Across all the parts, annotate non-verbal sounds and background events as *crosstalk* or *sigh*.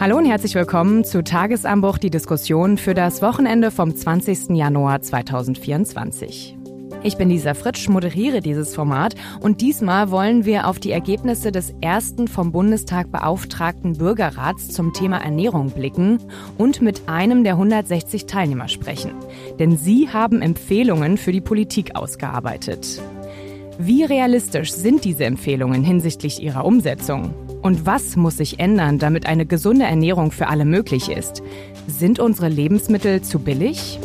Hallo und herzlich willkommen zu Tagesanbruch, die Diskussion für das Wochenende vom 20. Januar 2024. Ich bin Lisa Fritsch, moderiere dieses Format und diesmal wollen wir auf die Ergebnisse des ersten vom Bundestag beauftragten Bürgerrats zum Thema Ernährung blicken und mit einem der 160 Teilnehmer sprechen. Denn sie haben Empfehlungen für die Politik ausgearbeitet. Wie realistisch sind diese Empfehlungen hinsichtlich ihrer Umsetzung? Und was muss sich ändern, damit eine gesunde Ernährung für alle möglich ist? Sind unsere Lebensmittel zu billig?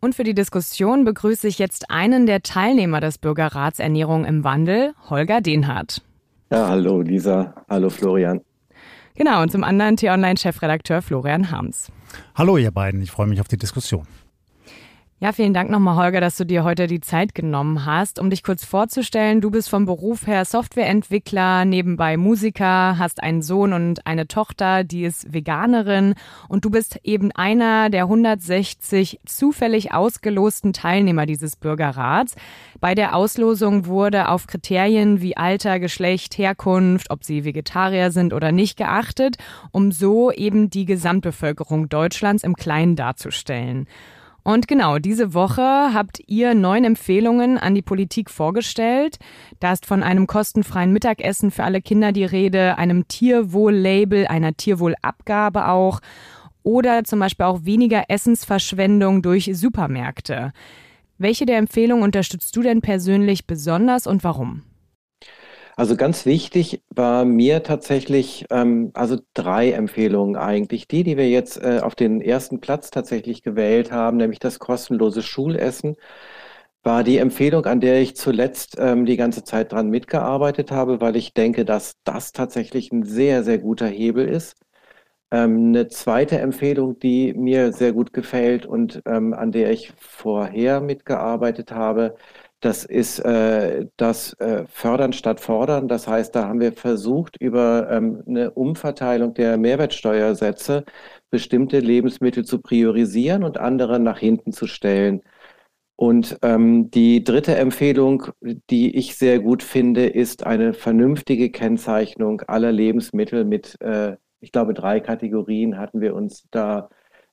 Und für die Diskussion begrüße ich jetzt einen der Teilnehmer des Bürgerrats Ernährung im Wandel, Holger Denhardt. Ja, hallo Lisa, hallo Florian. Genau, und zum anderen T-Online-Chefredakteur Florian Harms. Hallo ihr beiden, ich freue mich auf die Diskussion. Ja, vielen Dank nochmal, Holger, dass du dir heute die Zeit genommen hast, um dich kurz vorzustellen. Du bist vom Beruf her Softwareentwickler, nebenbei Musiker, hast einen Sohn und eine Tochter, die ist Veganerin und du bist eben einer der 160 zufällig ausgelosten Teilnehmer dieses Bürgerrats. Bei der Auslosung wurde auf Kriterien wie Alter, Geschlecht, Herkunft, ob sie Vegetarier sind oder nicht geachtet, um so eben die Gesamtbevölkerung Deutschlands im Kleinen darzustellen. Und genau, diese Woche habt ihr neun Empfehlungen an die Politik vorgestellt. Da ist von einem kostenfreien Mittagessen für alle Kinder die Rede, einem Tierwohl-Label, einer Tierwohlabgabe auch oder zum Beispiel auch weniger Essensverschwendung durch Supermärkte. Welche der Empfehlungen unterstützt du denn persönlich besonders und warum? Also ganz wichtig war mir tatsächlich, ähm, also drei Empfehlungen eigentlich. Die, die wir jetzt äh, auf den ersten Platz tatsächlich gewählt haben, nämlich das kostenlose Schulessen, war die Empfehlung, an der ich zuletzt ähm, die ganze Zeit dran mitgearbeitet habe, weil ich denke, dass das tatsächlich ein sehr, sehr guter Hebel ist. Ähm, eine zweite Empfehlung, die mir sehr gut gefällt und ähm, an der ich vorher mitgearbeitet habe, das ist äh, das äh, Fördern statt Fordern. Das heißt, da haben wir versucht, über ähm, eine Umverteilung der Mehrwertsteuersätze bestimmte Lebensmittel zu priorisieren und andere nach hinten zu stellen. Und ähm, die dritte Empfehlung, die ich sehr gut finde, ist eine vernünftige Kennzeichnung aller Lebensmittel mit, äh, ich glaube, drei Kategorien hatten wir uns da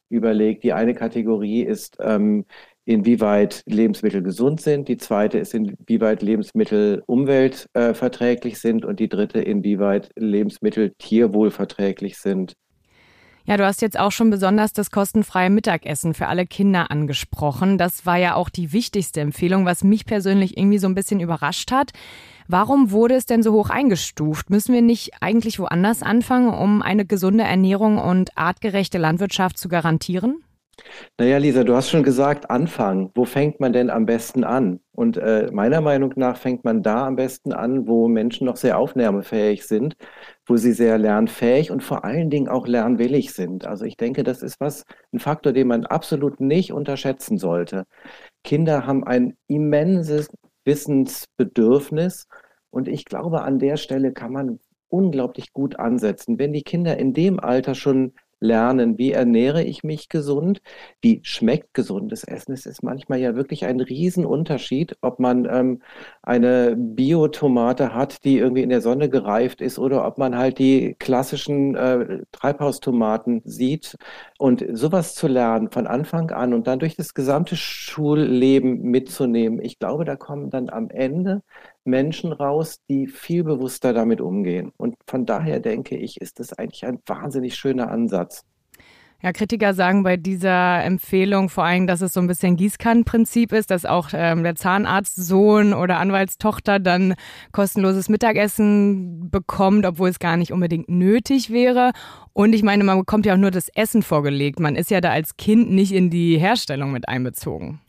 überlegt. Die eine Kategorie ist ähm, inwieweit Lebensmittel gesund sind. Die zweite ist, inwieweit Lebensmittel umweltverträglich sind. Und die dritte, inwieweit Lebensmittel tierwohlverträglich sind. Ja, du hast jetzt auch schon besonders das kostenfreie Mittagessen für alle Kinder angesprochen. Das war ja auch die wichtigste Empfehlung, was mich persönlich irgendwie so ein bisschen überrascht hat. Warum wurde es denn so hoch eingestuft? Müssen wir nicht eigentlich woanders anfangen, um eine gesunde Ernährung und artgerechte Landwirtschaft zu garantieren? Naja, Lisa, du hast schon gesagt, anfangen. Wo fängt man denn am besten an? Und äh, meiner Meinung nach fängt man da am besten an, wo Menschen noch sehr aufnahmefähig sind, wo sie sehr lernfähig und vor allen Dingen auch lernwillig sind. Also ich denke, das ist was, ein Faktor, den man absolut nicht unterschätzen sollte. Kinder haben ein immenses Wissensbedürfnis und ich glaube, an der Stelle kann man unglaublich gut ansetzen. Wenn die Kinder in dem Alter schon lernen, wie ernähre ich mich gesund, wie schmeckt gesundes Essen. Es ist manchmal ja wirklich ein Riesenunterschied, ob man ähm, eine Biotomate hat, die irgendwie in der Sonne gereift ist, oder ob man halt die klassischen äh, Treibhaustomaten sieht. Und sowas zu lernen von Anfang an und dann durch das gesamte Schulleben mitzunehmen, ich glaube, da kommen dann am Ende Menschen raus, die viel bewusster damit umgehen. Und von daher denke ich, ist das eigentlich ein wahnsinnig schöner Ansatz. Ja, Kritiker sagen bei dieser Empfehlung vor allem, dass es so ein bisschen Gießkannenprinzip ist, dass auch ähm, der Zahnarztsohn oder Anwaltstochter dann kostenloses Mittagessen bekommt, obwohl es gar nicht unbedingt nötig wäre. Und ich meine, man bekommt ja auch nur das Essen vorgelegt. Man ist ja da als Kind nicht in die Herstellung mit einbezogen.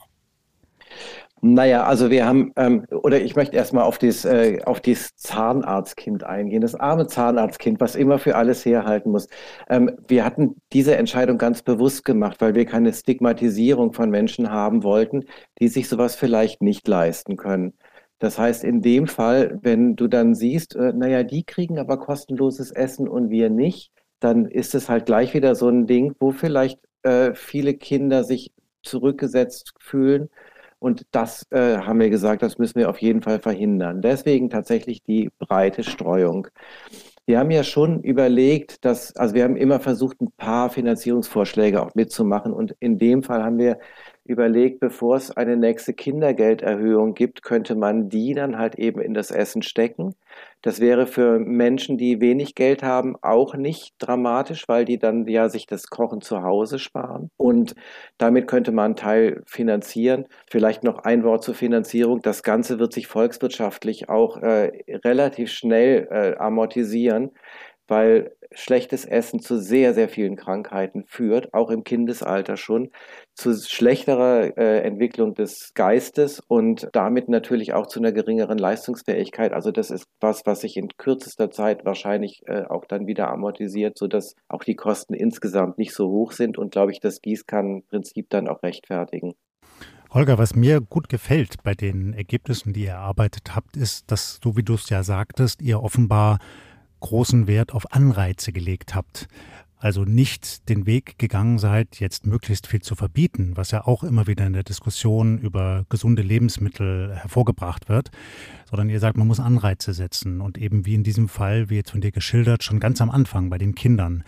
Naja, also wir haben, ähm, oder ich möchte erstmal auf dieses, äh, Zahnarztkind eingehen, das arme Zahnarztkind, was immer für alles herhalten muss. Ähm, wir hatten diese Entscheidung ganz bewusst gemacht, weil wir keine Stigmatisierung von Menschen haben wollten, die sich sowas vielleicht nicht leisten können. Das heißt, in dem Fall, wenn du dann siehst, äh, naja, die kriegen aber kostenloses Essen und wir nicht, dann ist es halt gleich wieder so ein Ding, wo vielleicht äh, viele Kinder sich zurückgesetzt fühlen Und das äh, haben wir gesagt, das müssen wir auf jeden Fall verhindern. Deswegen tatsächlich die breite Streuung. Wir haben ja schon überlegt, dass, also wir haben immer versucht, ein paar Finanzierungsvorschläge auch mitzumachen. Und in dem Fall haben wir überlegt, bevor es eine nächste Kindergelderhöhung gibt, könnte man die dann halt eben in das Essen stecken. Das wäre für Menschen, die wenig Geld haben, auch nicht dramatisch, weil die dann ja sich das Kochen zu Hause sparen. Und damit könnte man einen Teil finanzieren. Vielleicht noch ein Wort zur Finanzierung. Das Ganze wird sich volkswirtschaftlich auch äh, relativ schnell äh, amortisieren weil schlechtes Essen zu sehr, sehr vielen Krankheiten führt, auch im Kindesalter schon, zu schlechterer äh, Entwicklung des Geistes und damit natürlich auch zu einer geringeren Leistungsfähigkeit. Also das ist was, was sich in kürzester Zeit wahrscheinlich äh, auch dann wieder amortisiert, sodass auch die Kosten insgesamt nicht so hoch sind und, glaube ich, das Gießkannenprinzip dann auch rechtfertigen. Holger, was mir gut gefällt bei den Ergebnissen, die ihr erarbeitet habt, ist, dass, so wie du es ja sagtest, ihr offenbar großen Wert auf Anreize gelegt habt. Also nicht den Weg gegangen seid, jetzt möglichst viel zu verbieten, was ja auch immer wieder in der Diskussion über gesunde Lebensmittel hervorgebracht wird, sondern ihr sagt, man muss Anreize setzen und eben wie in diesem Fall, wie jetzt von dir geschildert, schon ganz am Anfang bei den Kindern.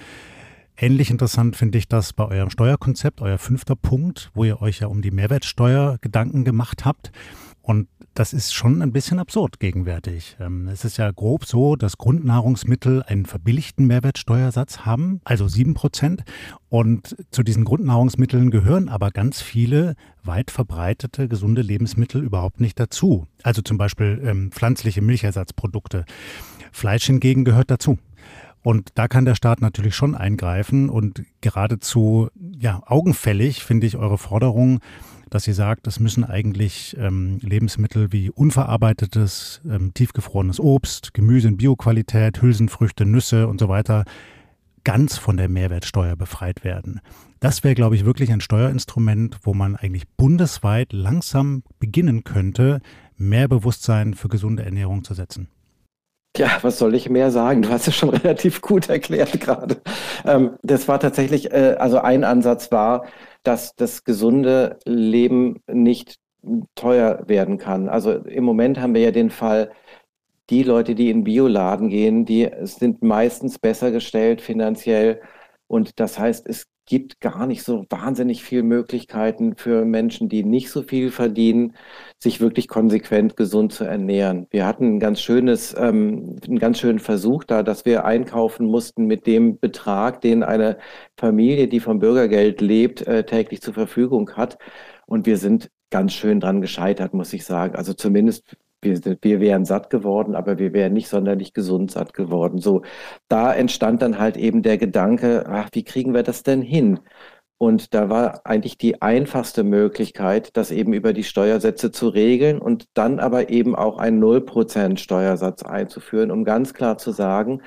Ähnlich interessant finde ich das bei eurem Steuerkonzept, euer fünfter Punkt, wo ihr euch ja um die Mehrwertsteuer Gedanken gemacht habt. Und das ist schon ein bisschen absurd gegenwärtig. Ähm, es ist ja grob so, dass Grundnahrungsmittel einen verbilligten Mehrwertsteuersatz haben, also sieben Prozent. Und zu diesen Grundnahrungsmitteln gehören aber ganz viele weit verbreitete gesunde Lebensmittel überhaupt nicht dazu. Also zum Beispiel ähm, pflanzliche Milchersatzprodukte. Fleisch hingegen gehört dazu. Und da kann der Staat natürlich schon eingreifen und geradezu ja augenfällig finde ich eure Forderung, dass sie sagt, es müssen eigentlich ähm, Lebensmittel wie unverarbeitetes, ähm, tiefgefrorenes Obst, Gemüse in Bioqualität, Hülsenfrüchte, Nüsse und so weiter ganz von der Mehrwertsteuer befreit werden. Das wäre, glaube ich, wirklich ein Steuerinstrument, wo man eigentlich bundesweit langsam beginnen könnte, mehr Bewusstsein für gesunde Ernährung zu setzen. Ja, was soll ich mehr sagen? Du hast es schon *laughs* relativ gut erklärt gerade. Ähm, das war tatsächlich, äh, also ein Ansatz war, dass das gesunde Leben nicht teuer werden kann. Also im Moment haben wir ja den Fall, die Leute, die in Bioladen gehen, die sind meistens besser gestellt finanziell. Und das heißt, es gibt gar nicht so wahnsinnig viele Möglichkeiten für Menschen, die nicht so viel verdienen, sich wirklich konsequent gesund zu ernähren. Wir hatten ein ganz schönes, ähm, einen ganz schönen Versuch da, dass wir einkaufen mussten mit dem Betrag, den eine Familie, die vom Bürgergeld lebt, äh, täglich zur Verfügung hat. Und wir sind ganz schön dran gescheitert, muss ich sagen. Also zumindest wir, wir wären satt geworden, aber wir wären nicht sonderlich gesund satt geworden. So, da entstand dann halt eben der Gedanke, ach, wie kriegen wir das denn hin? Und da war eigentlich die einfachste Möglichkeit, das eben über die Steuersätze zu regeln und dann aber eben auch einen 0% Steuersatz einzuführen, um ganz klar zu sagen,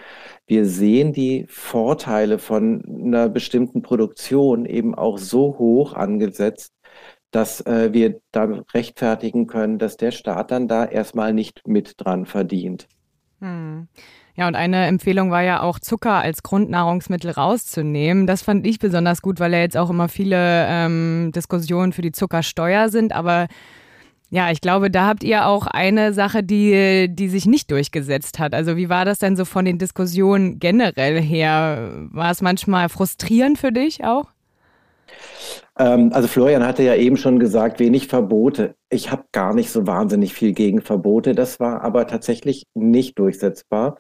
wir sehen die Vorteile von einer bestimmten Produktion eben auch so hoch angesetzt, dass äh, wir da rechtfertigen können, dass der Staat dann da erstmal nicht mit dran verdient. Hm. Ja, und eine Empfehlung war ja auch, Zucker als Grundnahrungsmittel rauszunehmen. Das fand ich besonders gut, weil ja jetzt auch immer viele ähm, Diskussionen für die Zuckersteuer sind. Aber ja, ich glaube, da habt ihr auch eine Sache, die, die sich nicht durchgesetzt hat. Also wie war das denn so von den Diskussionen generell her? War es manchmal frustrierend für dich auch? Ähm, also Florian hatte ja eben schon gesagt, wenig Verbote. Ich habe gar nicht so wahnsinnig viel gegen Verbote. Das war aber tatsächlich nicht durchsetzbar.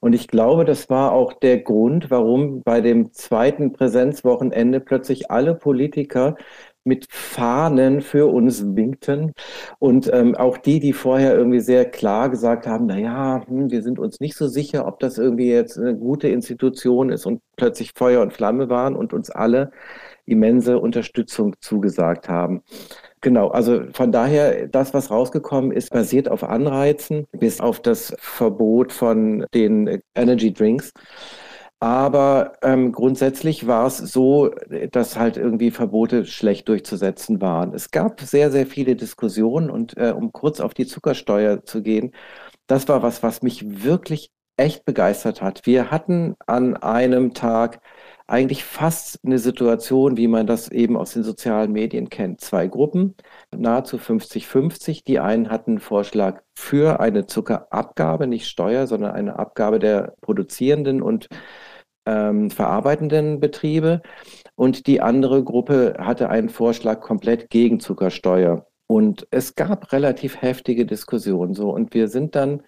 Und ich glaube, das war auch der Grund, warum bei dem zweiten Präsenzwochenende plötzlich alle Politiker mit Fahnen für uns winkten und ähm, auch die, die vorher irgendwie sehr klar gesagt haben, na ja, hm, wir sind uns nicht so sicher, ob das irgendwie jetzt eine gute Institution ist und plötzlich Feuer und Flamme waren und uns alle immense Unterstützung zugesagt haben. Genau, also von daher, das, was rausgekommen ist, basiert auf Anreizen, bis auf das Verbot von den Energy Drinks. Aber ähm, grundsätzlich war es so, dass halt irgendwie Verbote schlecht durchzusetzen waren. Es gab sehr, sehr viele Diskussionen und äh, um kurz auf die Zuckersteuer zu gehen, das war was, was mich wirklich echt begeistert hat. Wir hatten an einem Tag eigentlich fast eine Situation, wie man das eben aus den sozialen Medien kennt. Zwei Gruppen, nahezu 50-50. Die einen hatten einen Vorschlag für eine Zuckerabgabe, nicht Steuer, sondern eine Abgabe der produzierenden und ähm, verarbeitenden Betriebe. Und die andere Gruppe hatte einen Vorschlag komplett gegen Zuckersteuer. Und es gab relativ heftige Diskussionen so. Und wir sind dann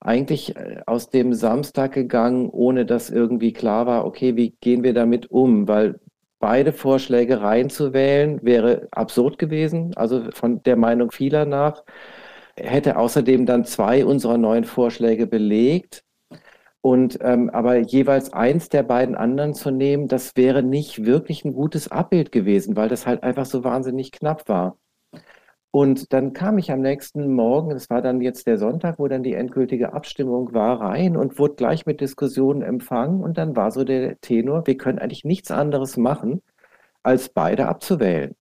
eigentlich äh, aus dem Samstag gegangen, ohne dass irgendwie klar war, okay, wie gehen wir damit um? Weil beide Vorschläge reinzuwählen wäre absurd gewesen, also von der Meinung vieler nach. Hätte außerdem dann zwei unserer neuen Vorschläge belegt. Und ähm, aber jeweils eins der beiden anderen zu nehmen, das wäre nicht wirklich ein gutes Abbild gewesen, weil das halt einfach so wahnsinnig knapp war. Und dann kam ich am nächsten Morgen, es war dann jetzt der Sonntag, wo dann die endgültige Abstimmung war, rein und wurde gleich mit Diskussionen empfangen. Und dann war so der Tenor, wir können eigentlich nichts anderes machen, als beide abzuwählen.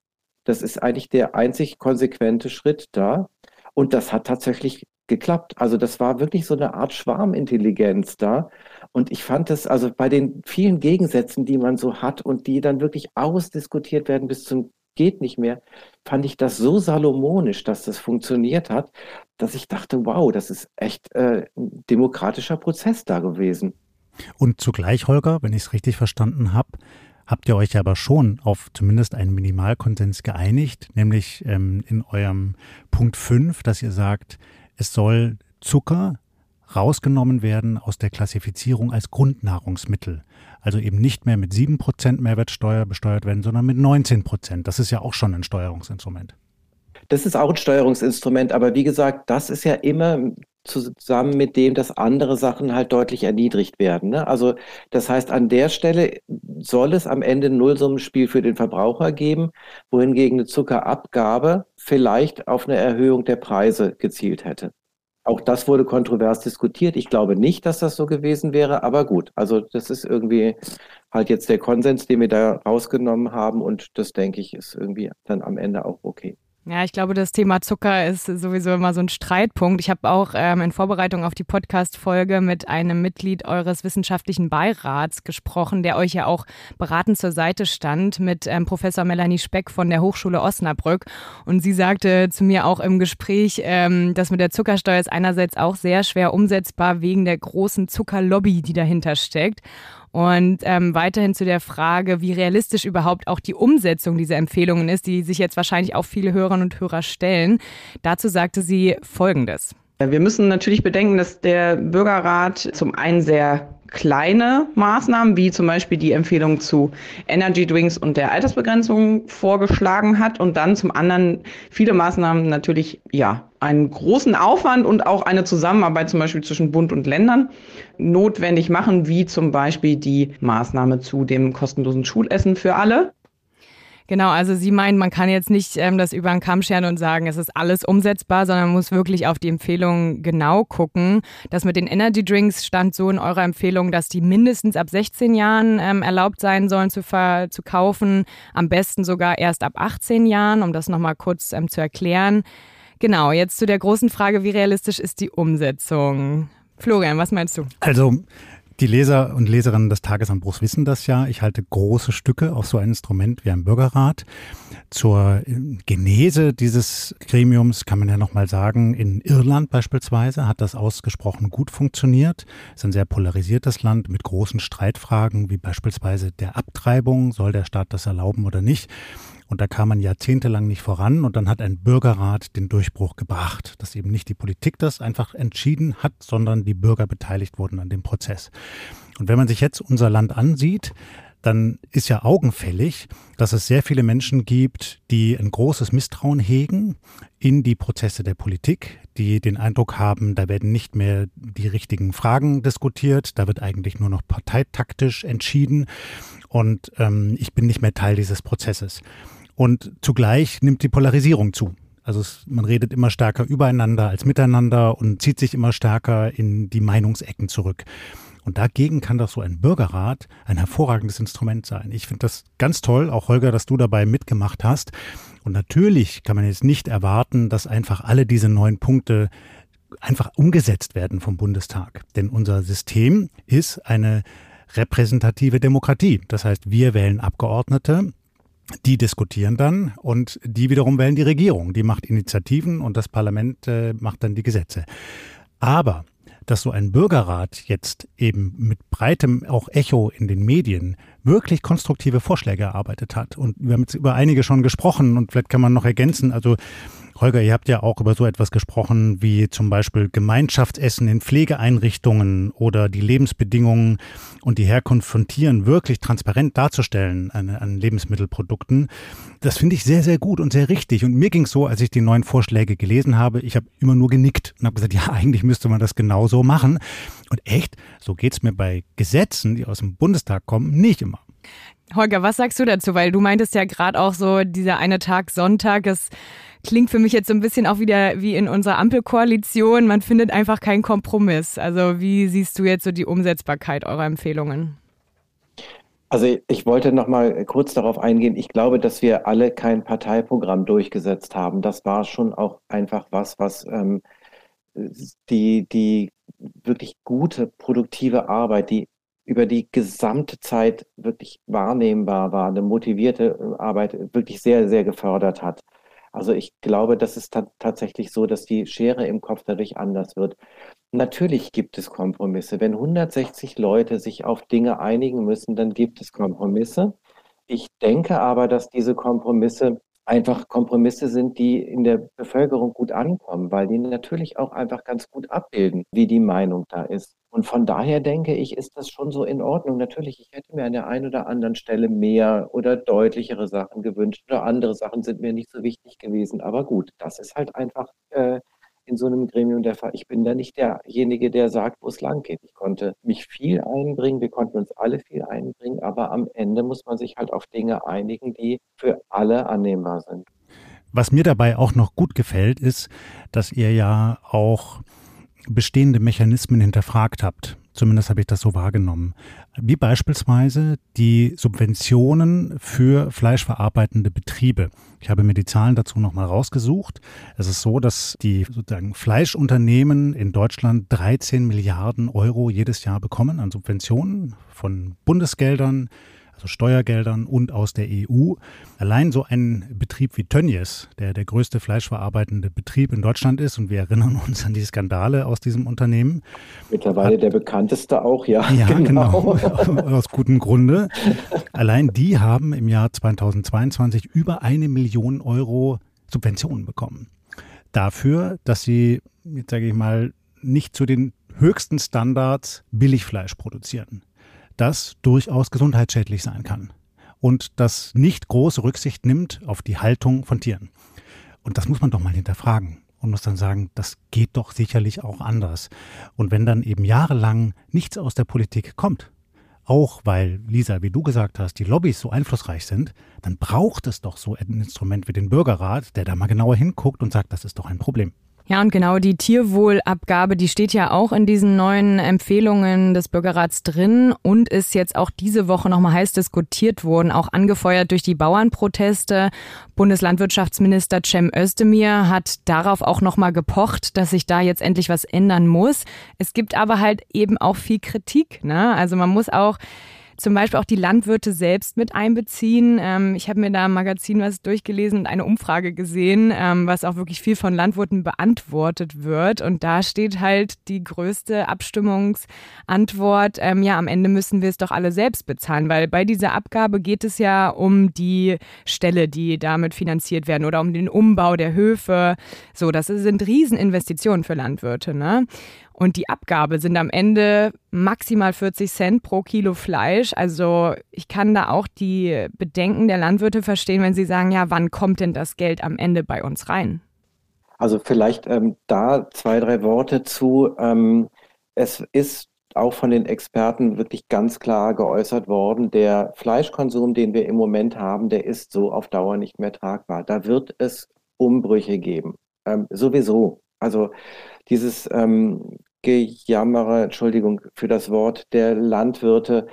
Das ist eigentlich der einzig konsequente Schritt da. Und das hat tatsächlich geklappt. Also das war wirklich so eine Art Schwarmintelligenz da. Und ich fand es, also bei den vielen Gegensätzen, die man so hat und die dann wirklich ausdiskutiert werden bis zum geht nicht mehr, fand ich das so salomonisch, dass das funktioniert hat, dass ich dachte, wow, das ist echt äh, ein demokratischer Prozess da gewesen. Und zugleich, Holger, wenn ich es richtig verstanden habe, habt ihr euch aber schon auf zumindest einen Minimalkonsens geeinigt, nämlich ähm, in eurem Punkt 5, dass ihr sagt, es soll Zucker rausgenommen werden aus der Klassifizierung als Grundnahrungsmittel also eben nicht mehr mit 7% Mehrwertsteuer besteuert werden, sondern mit 19%. Das ist ja auch schon ein Steuerungsinstrument. Das ist auch ein Steuerungsinstrument, aber wie gesagt, das ist ja immer zusammen mit dem, dass andere Sachen halt deutlich erniedrigt werden. Ne? Also das heißt, an der Stelle soll es am Ende ein Nullsummenspiel für den Verbraucher geben, wohingegen eine Zuckerabgabe vielleicht auf eine Erhöhung der Preise gezielt hätte. Auch das wurde kontrovers diskutiert. Ich glaube nicht, dass das so gewesen wäre, aber gut. Also das ist irgendwie halt jetzt der Konsens, den wir da rausgenommen haben und das denke ich ist irgendwie dann am Ende auch okay. Ja, ich glaube, das Thema Zucker ist sowieso immer so ein Streitpunkt. Ich habe auch ähm, in Vorbereitung auf die Podcast-Folge mit einem Mitglied eures wissenschaftlichen Beirats gesprochen, der euch ja auch beratend zur Seite stand, mit ähm, Professor Melanie Speck von der Hochschule Osnabrück. Und sie sagte zu mir auch im Gespräch, ähm, dass mit der Zuckersteuer ist einerseits auch sehr schwer umsetzbar wegen der großen Zuckerlobby, die dahinter steckt. Und ähm, weiterhin zu der Frage, wie realistisch überhaupt auch die Umsetzung dieser Empfehlungen ist, die sich jetzt wahrscheinlich auch viele Hörerinnen und Hörer stellen. Dazu sagte sie Folgendes. Wir müssen natürlich bedenken, dass der Bürgerrat zum einen sehr kleine Maßnahmen, wie zum Beispiel die Empfehlung zu Energy Drinks und der Altersbegrenzung vorgeschlagen hat und dann zum anderen viele Maßnahmen natürlich, ja, einen großen Aufwand und auch eine Zusammenarbeit zum Beispiel zwischen Bund und Ländern notwendig machen, wie zum Beispiel die Maßnahme zu dem kostenlosen Schulessen für alle. Genau, also Sie meinen, man kann jetzt nicht ähm, das über den Kamm scheren und sagen, es ist alles umsetzbar, sondern man muss wirklich auf die Empfehlungen genau gucken. Das mit den Energy Drinks stand so in eurer Empfehlung, dass die mindestens ab 16 Jahren ähm, erlaubt sein sollen zu, zu kaufen, am besten sogar erst ab 18 Jahren, um das nochmal kurz ähm, zu erklären. Genau, jetzt zu der großen Frage, wie realistisch ist die Umsetzung? Florian, was meinst du? Also die Leser und Leserinnen des Tagesanbruchs wissen das ja. Ich halte große Stücke auf so ein Instrument wie ein Bürgerrat. Zur äh, Genese dieses Gremiums kann man ja nochmal sagen, in Irland beispielsweise hat das ausgesprochen gut funktioniert. Es ist ein sehr polarisiertes Land mit großen Streitfragen, wie beispielsweise der Abtreibung. Soll der Staat das erlauben oder nicht? Und da kam man jahrzehntelang nicht voran und dann hat ein Bürgerrat den Durchbruch gebracht, dass eben nicht die Politik das einfach entschieden hat, sondern die Bürger beteiligt wurden an dem Prozess. Und wenn man sich jetzt unser Land ansieht, dann ist ja augenfällig, dass es sehr viele Menschen gibt, die ein großes Misstrauen hegen in die Prozesse der Politik, die den Eindruck haben, da werden nicht mehr die richtigen Fragen diskutiert, da wird eigentlich nur noch parteitaktisch entschieden und ähm, ich bin nicht mehr Teil dieses Prozesses. Und zugleich nimmt die Polarisierung zu. Also es, man redet immer stärker übereinander als miteinander und zieht sich immer stärker in die Meinungsecken zurück. Und dagegen kann doch so ein Bürgerrat ein hervorragendes Instrument sein. Ich finde das ganz toll, auch Holger, dass du dabei mitgemacht hast. Und natürlich kann man jetzt nicht erwarten, dass einfach alle diese neun Punkte einfach umgesetzt werden vom Bundestag. Denn unser System ist eine repräsentative Demokratie. Das heißt, wir wählen Abgeordnete, die diskutieren dann und die wiederum wählen die Regierung. Die macht Initiativen und das Parlament äh, macht dann die Gesetze. Aber dass so ein Bürgerrat jetzt eben mit breitem auch Echo in den Medien wirklich konstruktive Vorschläge erarbeitet hat. Und wir haben jetzt über einige schon gesprochen und vielleicht kann man noch ergänzen. Also Holger, ihr habt ja auch über so etwas gesprochen wie zum Beispiel Gemeinschaftsessen in Pflegeeinrichtungen oder die Lebensbedingungen und die Herkunft von Tieren wirklich transparent darzustellen an, an Lebensmittelprodukten. Das finde ich sehr, sehr gut und sehr richtig. Und mir ging es so, als ich die neuen Vorschläge gelesen habe, ich habe immer nur genickt und habe gesagt, ja, eigentlich müsste man das genauso machen. Und echt, so geht es mir bei Gesetzen, die aus dem Bundestag kommen, nicht immer. Holger, was sagst du dazu? Weil du meintest ja gerade auch so, dieser eine Tag Sonntag, es klingt für mich jetzt so ein bisschen auch wieder wie in unserer Ampelkoalition. Man findet einfach keinen Kompromiss. Also wie siehst du jetzt so die Umsetzbarkeit eurer Empfehlungen? Also ich wollte noch mal kurz darauf eingehen. Ich glaube, dass wir alle kein Parteiprogramm durchgesetzt haben. Das war schon auch einfach was, was ähm, die, die wirklich gute, produktive Arbeit, die über die gesamte Zeit wirklich wahrnehmbar war, eine motivierte Arbeit wirklich sehr, sehr gefördert hat. Also ich glaube, das ist tatsächlich so, dass die Schere im Kopf dadurch anders wird. Natürlich gibt es Kompromisse. Wenn 160 Leute sich auf Dinge einigen müssen, dann gibt es Kompromisse. Ich denke aber, dass diese Kompromisse einfach Kompromisse sind, die in der Bevölkerung gut ankommen, weil die natürlich auch einfach ganz gut abbilden, wie die Meinung da ist. Und von daher denke ich, ist das schon so in Ordnung. Natürlich, ich hätte mir an der einen oder anderen Stelle mehr oder deutlichere Sachen gewünscht oder andere Sachen sind mir nicht so wichtig gewesen. Aber gut, das ist halt einfach äh, in so einem Gremium der Fall. Ich bin da nicht derjenige, der sagt, wo es lang geht. Ich konnte mich viel einbringen, wir konnten uns alle viel einbringen, aber am Ende muss man sich halt auf Dinge einigen, die für alle annehmbar sind. Was mir dabei auch noch gut gefällt, ist, dass ihr ja auch bestehende Mechanismen hinterfragt habt. Zumindest habe ich das so wahrgenommen. Wie beispielsweise die Subventionen für fleischverarbeitende Betriebe. Ich habe mir die Zahlen dazu nochmal rausgesucht. Es ist so, dass die sozusagen Fleischunternehmen in Deutschland 13 Milliarden Euro jedes Jahr bekommen an Subventionen von Bundesgeldern, also Steuergeldern und aus der EU. Allein so ein Betrieb wie Tönnies, der der größte fleischverarbeitende Betrieb in Deutschland ist, und wir erinnern uns an die Skandale aus diesem Unternehmen. Mittlerweile hat, der bekannteste auch, ja. Ja, *laughs* genau. genau. *laughs* aus gutem Grunde. Allein die haben im Jahr 2022 über eine Million Euro Subventionen bekommen. Dafür, dass sie, jetzt sage ich mal, nicht zu den höchsten Standards Billigfleisch produzieren das durchaus gesundheitsschädlich sein kann und das nicht große Rücksicht nimmt auf die Haltung von Tieren. Und das muss man doch mal hinterfragen und muss dann sagen, das geht doch sicherlich auch anders. Und wenn dann eben jahrelang nichts aus der Politik kommt, auch weil, Lisa, wie du gesagt hast, die Lobbys so einflussreich sind, dann braucht es doch so ein Instrument wie den Bürgerrat, der da mal genauer hinguckt und sagt, das ist doch ein Problem. Ja, und genau die Tierwohlabgabe, die steht ja auch in diesen neuen Empfehlungen des Bürgerrats drin und ist jetzt auch diese Woche nochmal heiß diskutiert worden, auch angefeuert durch die Bauernproteste. Bundeslandwirtschaftsminister Cem Özdemir hat darauf auch nochmal gepocht, dass sich da jetzt endlich was ändern muss. Es gibt aber halt eben auch viel Kritik. Ne? Also man muss auch zum Beispiel auch die Landwirte selbst mit einbeziehen. Ähm, ich habe mir da im Magazin was durchgelesen und eine Umfrage gesehen, ähm, was auch wirklich viel von Landwirten beantwortet wird. Und da steht halt die größte Abstimmungsantwort, ähm, ja, am Ende müssen wir es doch alle selbst bezahlen, weil bei dieser Abgabe geht es ja um die Ställe, die damit finanziert werden oder um den Umbau der Höfe. So, das sind Rieseninvestitionen für Landwirte. Ne? Und die Abgabe sind am Ende maximal 40 Cent pro Kilo Fleisch. Also ich kann da auch die Bedenken der Landwirte verstehen, wenn sie sagen, ja, wann kommt denn das Geld am Ende bei uns rein? Also vielleicht ähm, da zwei, drei Worte zu. Ähm, es ist auch von den Experten wirklich ganz klar geäußert worden, der Fleischkonsum, den wir im Moment haben, der ist so auf Dauer nicht mehr tragbar. Da wird es Umbrüche geben. Ähm, sowieso. Also dieses ähm, Gejammere, Entschuldigung für das Wort, der Landwirte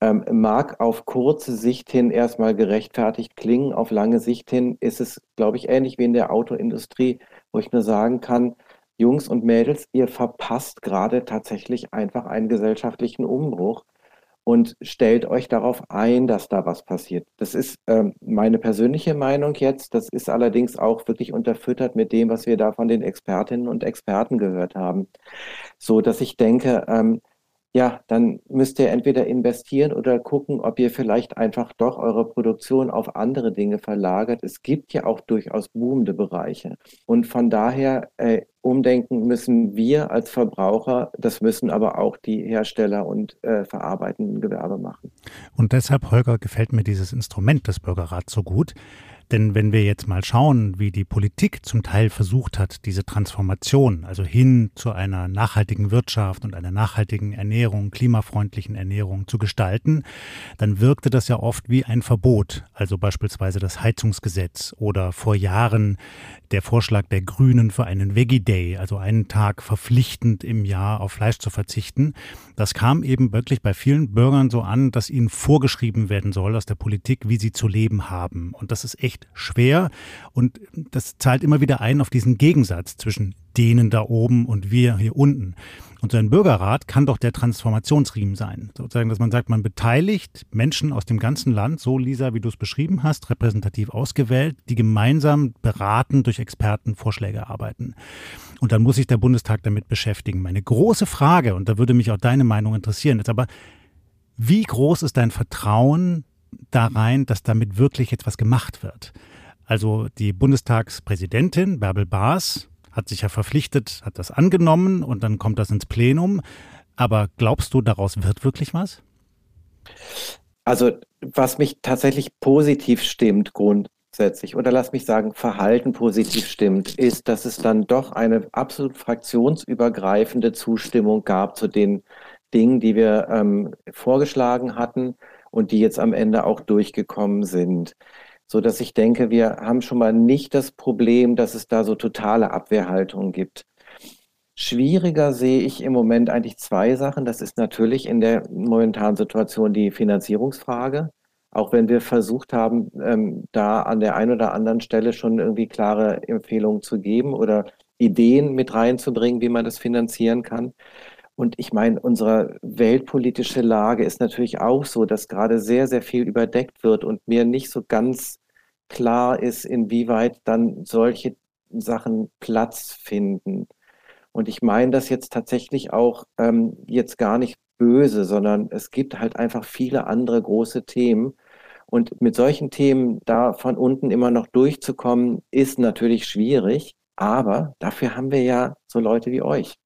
ähm, mag auf kurze Sicht hin erstmal gerechtfertigt klingen. Auf lange Sicht hin ist es, glaube ich, ähnlich wie in der Autoindustrie, wo ich nur sagen kann, Jungs und Mädels, ihr verpasst gerade tatsächlich einfach einen gesellschaftlichen Umbruch und stellt euch darauf ein, dass da was passiert. Das ist ähm, meine persönliche Meinung jetzt. Das ist allerdings auch wirklich unterfüttert mit dem, was wir da von den Expertinnen und Experten gehört haben. So dass ich denke, ähm, ja, dann müsst ihr entweder investieren oder gucken, ob ihr vielleicht einfach doch eure Produktion auf andere Dinge verlagert. Es gibt ja auch durchaus boomende Bereiche. Und von daher äh, umdenken müssen wir als Verbraucher, das müssen aber auch die Hersteller und äh, verarbeitenden Gewerbe machen. Und deshalb, Holger, gefällt mir dieses Instrument des Bürgerrats so gut. Denn wenn wir jetzt mal schauen, wie die Politik zum Teil versucht hat, diese Transformation, also hin zu einer nachhaltigen Wirtschaft und einer nachhaltigen Ernährung, klimafreundlichen Ernährung zu gestalten, dann wirkte das ja oft wie ein Verbot, also beispielsweise das Heizungsgesetz oder vor Jahren der Vorschlag der Grünen für einen Veggie Day, also einen Tag verpflichtend im Jahr auf Fleisch zu verzichten. Das kam eben wirklich bei vielen Bürgern so an, dass ihnen vorgeschrieben werden soll aus der Politik, wie sie zu leben haben. Und das ist echt schwer und das zahlt immer wieder ein auf diesen Gegensatz zwischen denen da oben und wir hier unten. Und so ein Bürgerrat kann doch der Transformationsriemen sein. Sozusagen, dass man sagt, man beteiligt Menschen aus dem ganzen Land, so Lisa, wie du es beschrieben hast, repräsentativ ausgewählt, die gemeinsam beraten durch Experten Vorschläge arbeiten. Und dann muss sich der Bundestag damit beschäftigen. Meine große Frage, und da würde mich auch deine Meinung interessieren, ist aber, wie groß ist dein Vertrauen da rein, dass damit wirklich etwas gemacht wird? Also die Bundestagspräsidentin Bärbel Baas hat sich ja verpflichtet, hat das angenommen und dann kommt das ins Plenum. Aber glaubst du, daraus wird wirklich was? Also, was mich tatsächlich positiv stimmt, grundsätzlich, oder lass mich sagen, Verhalten positiv stimmt, ist, dass es dann doch eine absolut fraktionsübergreifende Zustimmung gab zu den Dingen, die wir ähm, vorgeschlagen hatten und die jetzt am Ende auch durchgekommen sind so dass ich denke, wir haben schon mal nicht das Problem, dass es da so totale Abwehrhaltung gibt. Schwieriger sehe ich im Moment eigentlich zwei Sachen. Das ist natürlich in der momentanen Situation die Finanzierungsfrage. Auch wenn wir versucht haben, ähm, da an der einen oder anderen Stelle schon irgendwie klare Empfehlungen zu geben oder Ideen mit reinzubringen, wie man das finanzieren kann. Und ich meine, unsere weltpolitische Lage ist natürlich auch so, dass gerade sehr, sehr viel überdeckt wird und mir nicht so ganz klar ist, inwieweit dann solche Sachen Platz finden. Und ich meine das jetzt tatsächlich auch ähm, jetzt gar nicht böse, sondern es gibt halt einfach viele andere große Themen. Und mit solchen Themen da von unten immer noch durchzukommen, ist natürlich schwierig. Aber dafür haben wir ja so Leute wie euch.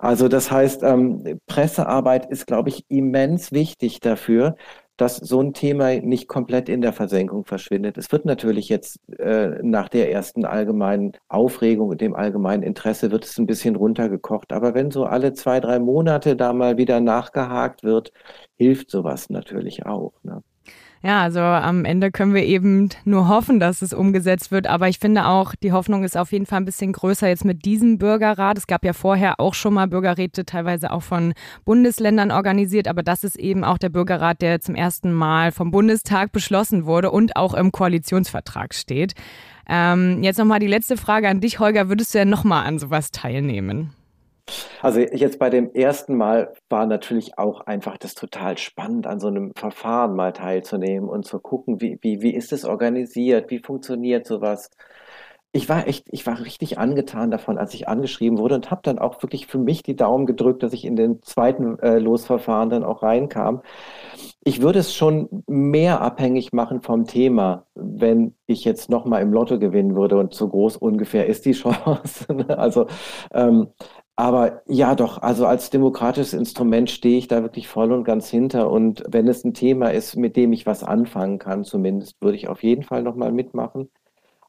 Also das heißt, ähm, Pressearbeit ist, glaube ich, immens wichtig dafür, dass so ein Thema nicht komplett in der Versenkung verschwindet. Es wird natürlich jetzt äh, nach der ersten allgemeinen Aufregung und dem allgemeinen Interesse wird es ein bisschen runtergekocht. Aber wenn so alle zwei, drei Monate da mal wieder nachgehakt wird, hilft sowas natürlich auch. Ne? Ja, also am Ende können wir eben nur hoffen, dass es umgesetzt wird. Aber ich finde auch, die Hoffnung ist auf jeden Fall ein bisschen größer jetzt mit diesem Bürgerrat. Es gab ja vorher auch schon mal Bürgerräte, teilweise auch von Bundesländern organisiert. Aber das ist eben auch der Bürgerrat, der zum ersten Mal vom Bundestag beschlossen wurde und auch im Koalitionsvertrag steht. Ähm, jetzt nochmal die letzte Frage an dich, Holger. Würdest du ja nochmal an sowas teilnehmen? Also jetzt bei dem ersten Mal war natürlich auch einfach das total spannend, an so einem Verfahren mal teilzunehmen und zu gucken, wie, wie, wie ist es organisiert, wie funktioniert sowas. Ich war echt, ich war richtig angetan davon, als ich angeschrieben wurde und habe dann auch wirklich für mich die Daumen gedrückt, dass ich in den zweiten äh, Losverfahren dann auch reinkam. Ich würde es schon mehr abhängig machen vom Thema, wenn ich jetzt nochmal im Lotto gewinnen würde und so groß ungefähr ist die *laughs* Chance. Ne? also ähm, aber ja, doch, also als demokratisches Instrument stehe ich da wirklich voll und ganz hinter. Und wenn es ein Thema ist, mit dem ich was anfangen kann, zumindest, würde ich auf jeden Fall nochmal mitmachen.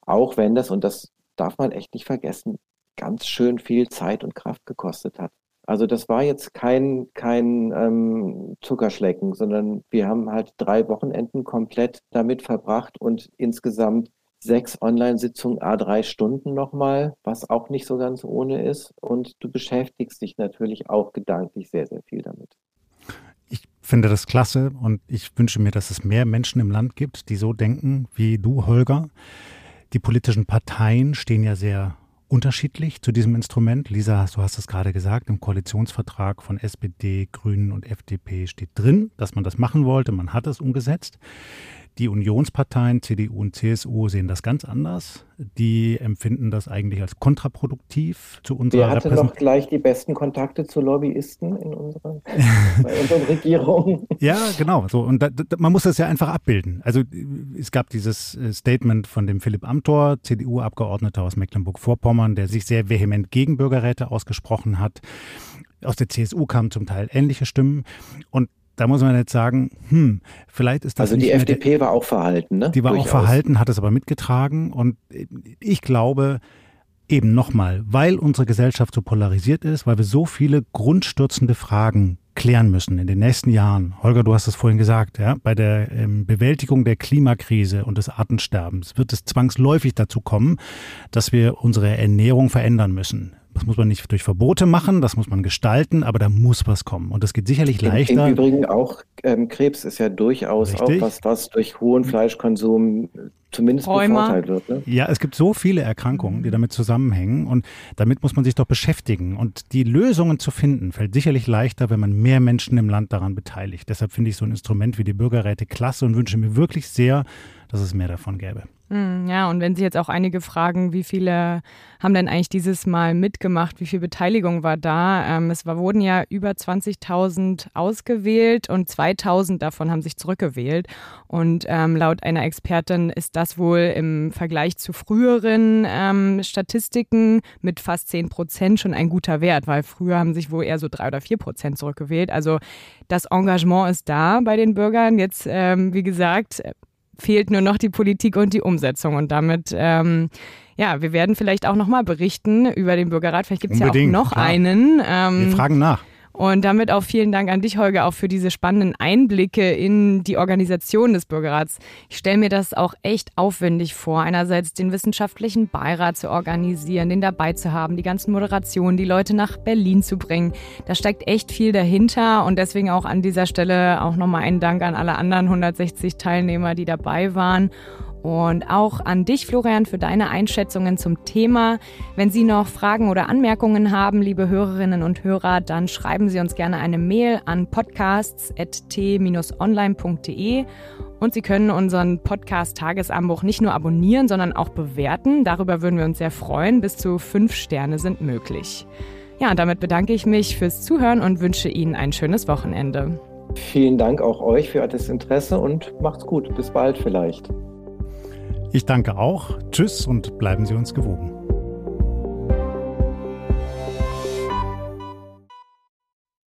Auch wenn das, und das darf man echt nicht vergessen, ganz schön viel Zeit und Kraft gekostet hat. Also das war jetzt kein, kein ähm, Zuckerschlecken, sondern wir haben halt drei Wochenenden komplett damit verbracht und insgesamt sechs Online-Sitzungen, a drei Stunden nochmal, was auch nicht so ganz ohne ist. Und du beschäftigst dich natürlich auch gedanklich sehr, sehr viel damit. Ich finde das klasse und ich wünsche mir, dass es mehr Menschen im Land gibt, die so denken wie du, Holger. Die politischen Parteien stehen ja sehr unterschiedlich zu diesem Instrument. Lisa, du hast es gerade gesagt, im Koalitionsvertrag von SPD, Grünen und FDP steht drin, dass man das machen wollte. Man hat es umgesetzt. Die Unionsparteien CDU und CSU sehen das ganz anders. Die empfinden das eigentlich als kontraproduktiv zu unserer Wir hatten doch gleich die besten Kontakte zu Lobbyisten in unserer, *laughs* bei unseren Regierungen. Ja, genau. So. Und da, da, man muss das ja einfach abbilden. Also es gab dieses äh, Statement von dem Philipp Amthor, CDU-Abgeordneter aus Mecklenburg-Vorpommern, der sich sehr vehement gegen Bürgerräte ausgesprochen hat. Aus der CSU kamen zum Teil ähnliche Stimmen. Und da muss man jetzt sagen, hm, vielleicht ist das. Also die FDP war auch verhalten, ne? Die war Durchaus. auch verhalten, hat es aber mitgetragen. Und ich glaube, eben nochmal, weil unsere Gesellschaft so polarisiert ist, weil wir so viele grundstürzende Fragen klären müssen in den nächsten Jahren. Holger, du hast es vorhin gesagt, ja, bei der ähm, Bewältigung der Klimakrise und des Artensterbens wird es zwangsläufig dazu kommen, dass wir unsere Ernährung verändern müssen. Das muss man nicht durch Verbote machen, das muss man gestalten, aber da muss was kommen. Und das geht sicherlich leichter. Im Übrigen auch ähm, Krebs ist ja durchaus Richtig. auch was, was durch hohen Fleischkonsum zumindest Rheuma. bevorteilt wird. Ne? Ja, es gibt so viele Erkrankungen, die damit zusammenhängen und damit muss man sich doch beschäftigen. Und die Lösungen zu finden, fällt sicherlich leichter, wenn man mehr Menschen im Land daran beteiligt. Deshalb finde ich so ein Instrument wie die Bürgerräte klasse und wünsche mir wirklich sehr, dass es mehr davon gäbe. Hm, ja, und wenn Sie jetzt auch einige fragen, wie viele haben denn eigentlich dieses Mal mitgemacht, wie viel Beteiligung war da? Ähm, es war, wurden ja über 20.000 ausgewählt und 2.000 davon haben sich zurückgewählt. Und ähm, laut einer Expertin ist das wohl im Vergleich zu früheren ähm, Statistiken mit fast 10 Prozent schon ein guter Wert, weil früher haben sich wohl eher so drei oder vier Prozent zurückgewählt. Also das Engagement ist da bei den Bürgern. Jetzt, ähm, wie gesagt, fehlt nur noch die Politik und die Umsetzung. Und damit, ähm, ja, wir werden vielleicht auch nochmal berichten über den Bürgerrat. Vielleicht gibt es ja auch noch klar. einen. Ähm, wir fragen nach. Und damit auch vielen Dank an dich, Holger, auch für diese spannenden Einblicke in die Organisation des Bürgerrats. Ich stelle mir das auch echt aufwendig vor, einerseits den wissenschaftlichen Beirat zu organisieren, den dabei zu haben, die ganzen Moderationen, die Leute nach Berlin zu bringen. Da steckt echt viel dahinter und deswegen auch an dieser Stelle auch nochmal einen Dank an alle anderen 160 Teilnehmer, die dabei waren. Und auch an dich, Florian, für deine Einschätzungen zum Thema. Wenn Sie noch Fragen oder Anmerkungen haben, liebe Hörerinnen und Hörer, dann schreiben Sie uns gerne eine Mail an podcasts.t-online.de und Sie können unseren Podcast Tagesanbruch nicht nur abonnieren, sondern auch bewerten. Darüber würden wir uns sehr freuen. Bis zu fünf Sterne sind möglich. Ja, und damit bedanke ich mich fürs Zuhören und wünsche Ihnen ein schönes Wochenende. Vielen Dank auch euch für das Interesse und macht's gut. Bis bald vielleicht. Ich danke auch. Tschüss und bleiben Sie uns gewogen.